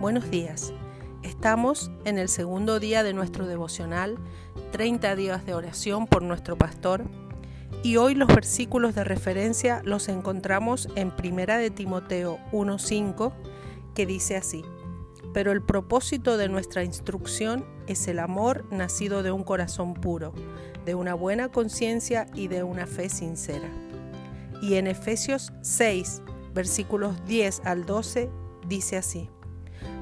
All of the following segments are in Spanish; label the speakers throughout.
Speaker 1: Buenos días. Estamos en el segundo día de nuestro devocional, 30 días de oración por nuestro pastor, y hoy los versículos de referencia los encontramos en Primera de Timoteo 1:5, que dice así: Pero el propósito de nuestra instrucción es el amor nacido de un corazón puro, de una buena conciencia y de una fe sincera. Y en Efesios 6, versículos 10 al 12, dice así: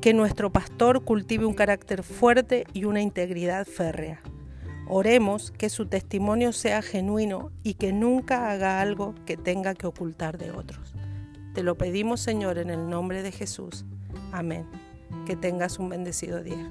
Speaker 1: que nuestro pastor cultive un carácter fuerte y una integridad férrea. Oremos que su testimonio sea genuino y que nunca haga algo que tenga que ocultar de otros. Te lo pedimos Señor en el nombre de Jesús. Amén. Que tengas un bendecido día.